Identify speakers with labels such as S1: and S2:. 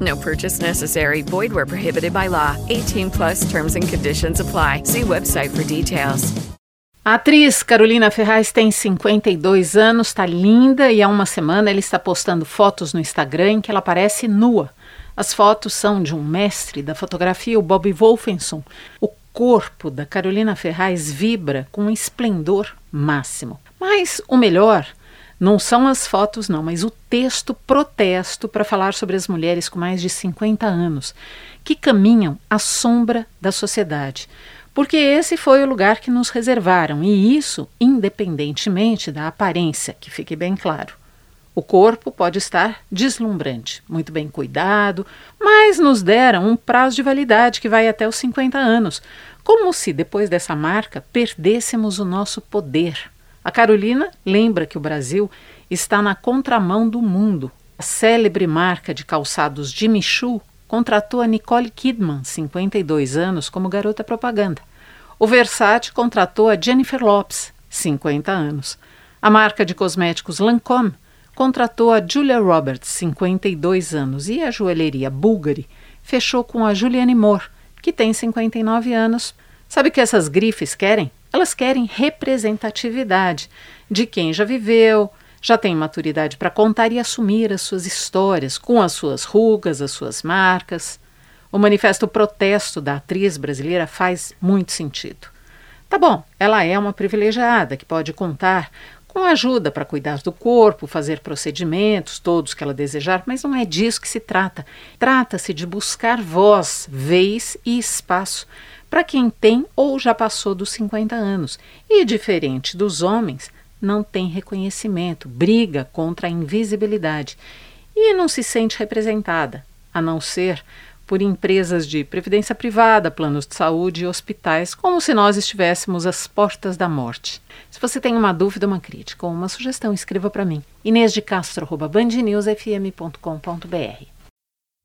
S1: No purchase necessary. Void where prohibited by law. 18 plus terms and conditions apply. See website for details.
S2: A atriz Carolina Ferraz tem 52 anos, está linda e há uma semana ela está postando fotos no Instagram em que ela aparece nua. As fotos são de um mestre da fotografia, o Bob Wolfenson. O corpo da Carolina Ferraz vibra com um esplendor máximo. Mas o melhor não são as fotos, não, mas o texto protesto para falar sobre as mulheres com mais de 50 anos que caminham à sombra da sociedade. Porque esse foi o lugar que nos reservaram, e isso independentemente da aparência, que fique bem claro. O corpo pode estar deslumbrante, muito bem cuidado, mas nos deram um prazo de validade que vai até os 50 anos, como se depois dessa marca perdêssemos o nosso poder. A Carolina lembra que o Brasil está na contramão do mundo. A célebre marca de calçados Jimmy Choo contratou a Nicole Kidman, 52 anos, como garota propaganda. O Versace contratou a Jennifer Lopes, 50 anos. A marca de cosméticos Lancôme contratou a Julia Roberts, 52 anos, e a joalheria Bulgari fechou com a Juliane Moore, que tem 59 anos. Sabe o que essas grifes querem? Elas querem representatividade de quem já viveu, já tem maturidade para contar e assumir as suas histórias, com as suas rugas, as suas marcas. O manifesto protesto da atriz brasileira faz muito sentido. Tá bom, ela é uma privilegiada que pode contar com ajuda para cuidar do corpo, fazer procedimentos, todos que ela desejar, mas não é disso que se trata. Trata-se de buscar voz, vez e espaço para quem tem ou já passou dos 50 anos e, diferente dos homens, não tem reconhecimento, briga contra a invisibilidade e não se sente representada, a não ser por empresas de previdência privada, planos de saúde e hospitais, como se nós estivéssemos às portas da morte. Se você tem uma dúvida, uma crítica ou uma sugestão, escreva para mim. Inês de Castro.